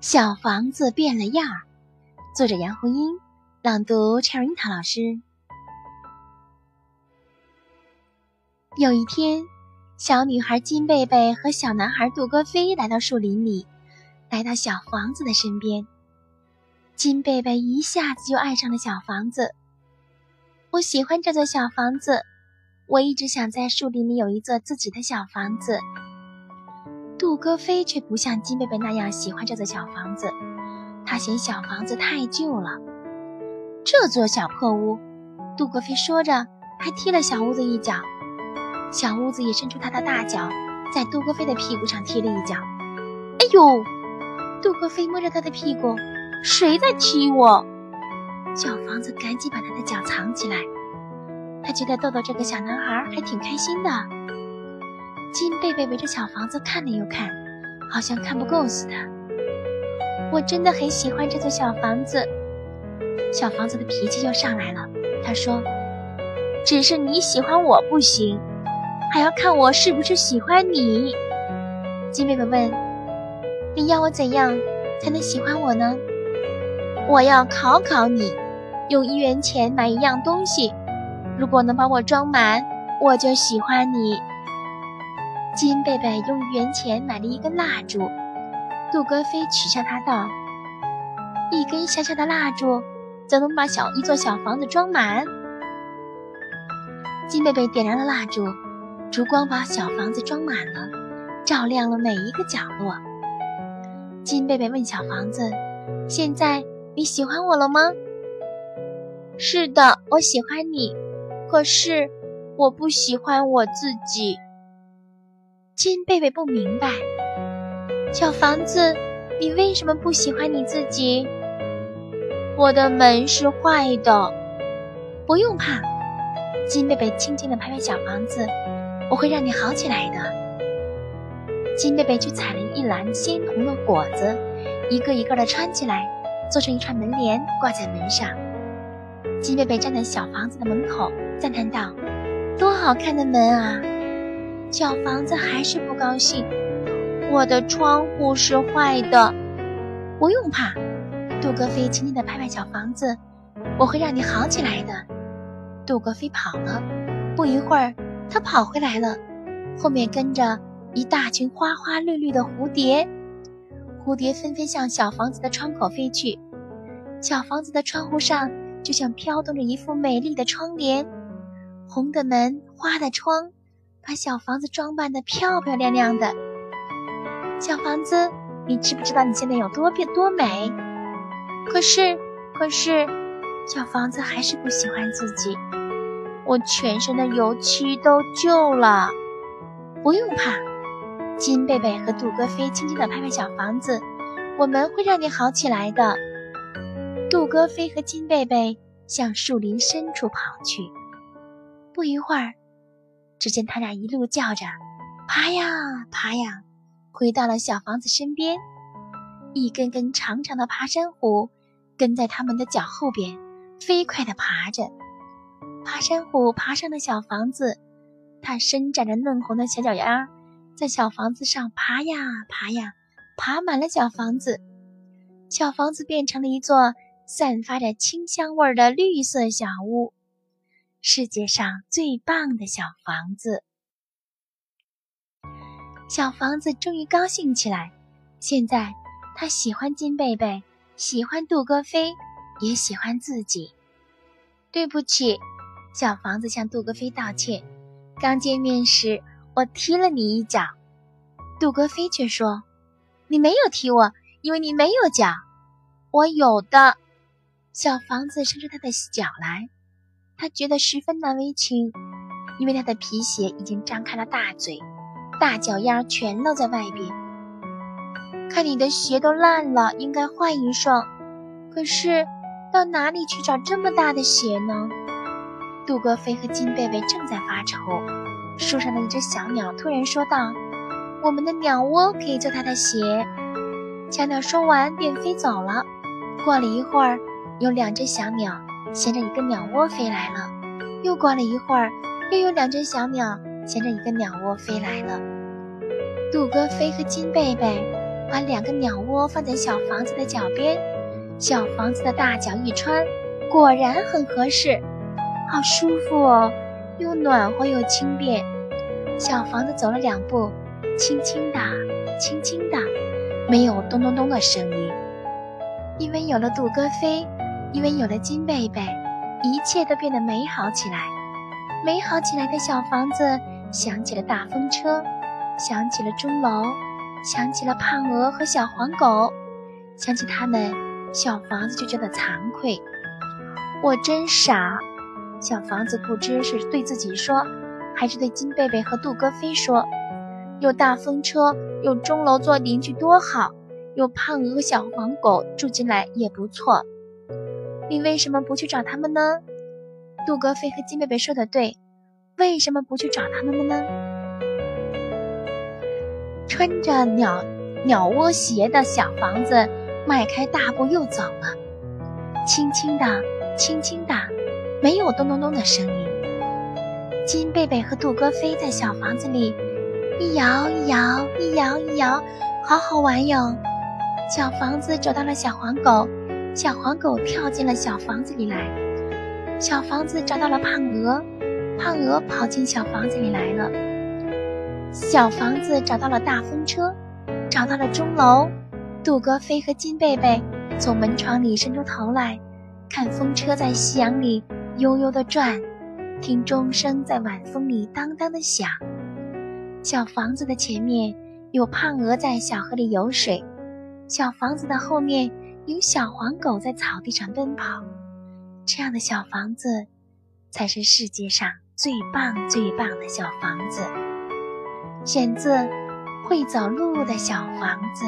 小房子变了样儿，作者杨红樱，朗读 c h e r i t a 老师。有一天，小女孩金贝贝和小男孩杜哥飞来到树林里，来到小房子的身边。金贝贝一下子就爱上了小房子。我喜欢这座小房子，我一直想在树林里有一座自己的小房子。杜哥飞却不像金贝贝那样喜欢这座小房子，他嫌小房子太旧了。这座小破屋，杜哥飞说着，还踢了小屋子一脚。小屋子也伸出他的大脚，在杜哥飞的屁股上踢了一脚。哎呦！杜哥飞摸着他的屁股，谁在踢我？小房子赶紧把他的脚藏起来，他觉得逗逗这个小男孩还挺开心的。金贝贝围着小房子看了又看，好像看不够似的。我真的很喜欢这座小房子。小房子的脾气又上来了，他说：“只是你喜欢我不行，还要看我是不是喜欢你。”金贝贝问：“你要我怎样才能喜欢我呢？”我要考考你，用一元钱买一样东西，如果能把我装满，我就喜欢你。金贝贝用一元钱买了一根蜡烛，杜哥飞取笑他道：“一根小小的蜡烛，怎能把小一座小房子装满？”金贝贝点燃了蜡烛，烛光把小房子装满了，照亮了每一个角落。金贝贝问小房子：“现在你喜欢我了吗？”“是的，我喜欢你，可是我不喜欢我自己。”金贝贝不明白，小房子，你为什么不喜欢你自己？我的门是坏的，不用怕。金贝贝轻轻地拍拍小房子，我会让你好起来的。金贝贝去采了一篮鲜红的果子，一个一个的穿起来，做成一串门帘挂在门上。金贝贝站在小房子的门口，赞叹道：“多好看的门啊！”小房子还是不高兴。我的窗户是坏的，不用怕。杜格飞轻轻地拍拍小房子，我会让你好起来的。杜格飞跑了，不一会儿，他跑回来了，后面跟着一大群花花绿绿的蝴蝶。蝴蝶纷纷向小房子的窗口飞去，小房子的窗户上就像飘动着一副美丽的窗帘，红的门，花的窗。把小房子装扮的漂漂亮亮的。小房子，你知不知道你现在有多变多美？可是，可是，小房子还是不喜欢自己。我全身的油漆都旧了。不用怕，金贝贝和杜哥飞轻轻地拍拍小房子，我们会让你好起来的。杜哥飞和金贝贝向树林深处跑去。不一会儿。只见他俩一路叫着，爬呀爬呀，回到了小房子身边。一根根长长的爬山虎跟在他们的脚后边，飞快地爬着。爬山虎爬上了小房子，它伸展着嫩红的小脚丫，在小房子上爬呀爬呀，爬满了小房子。小房子变成了一座散发着清香味儿的绿色小屋。世界上最棒的小房子，小房子终于高兴起来。现在，他喜欢金贝贝，喜欢杜哥飞，也喜欢自己。对不起，小房子向杜哥飞道歉。刚见面时，我踢了你一脚。杜哥飞却说：“你没有踢我，因为你没有脚。我有的。”小房子伸出他的脚来。他觉得十分难为情，因为他的皮鞋已经张开了大嘴，大脚丫全露在外边。看你的鞋都烂了，应该换一双。可是到哪里去找这么大的鞋呢？杜哥飞和金贝贝正在发愁。树上的一只小鸟突然说道：“我们的鸟窝可以做它的鞋。”小鸟说完便飞走了。过了一会儿，有两只小鸟。衔着一个鸟窝飞来了，又过了一会儿，又有两只小鸟衔着一个鸟窝飞来了。杜哥飞和金贝贝把两个鸟窝放在小房子的脚边，小房子的大脚一穿，果然很合适，好舒服哦，又暖和又轻便。小房子走了两步，轻轻的，轻轻的，没有咚咚咚的声音。因为有了杜哥飞，因为有了金贝贝，一切都变得美好起来。美好起来的小房子，想起了大风车，想起了钟楼。想起了胖鹅和小黄狗，想起他们，小房子就觉得惭愧。我真傻，小房子不知是对自己说，还是对金贝贝和杜哥飞说。有大风车，有钟楼做邻居多好，有胖鹅和小黄狗住进来也不错。你为什么不去找他们呢？杜哥飞和金贝贝说的对，为什么不去找他们了呢？穿着鸟鸟窝鞋的小房子迈开大步又走了，轻轻的，轻轻的，没有咚咚咚的声音。金贝贝和杜哥飞在小房子里一摇一摇，一摇一摇，好好玩哟。小房子找到了小黄狗，小黄狗跳进了小房子里来。小房子找到了胖鹅，胖鹅跑进小房子里来了。小房子找到了大风车，找到了钟楼。杜哥飞和金贝贝从门窗里伸出头来，看风车在夕阳里悠悠地转，听钟声在晚风里当当地响。小房子的前面有胖鹅在小河里游水，小房子的后面有小黄狗在草地上奔跑。这样的小房子，才是世界上最棒最棒的小房子。选自《会走路的小房子》。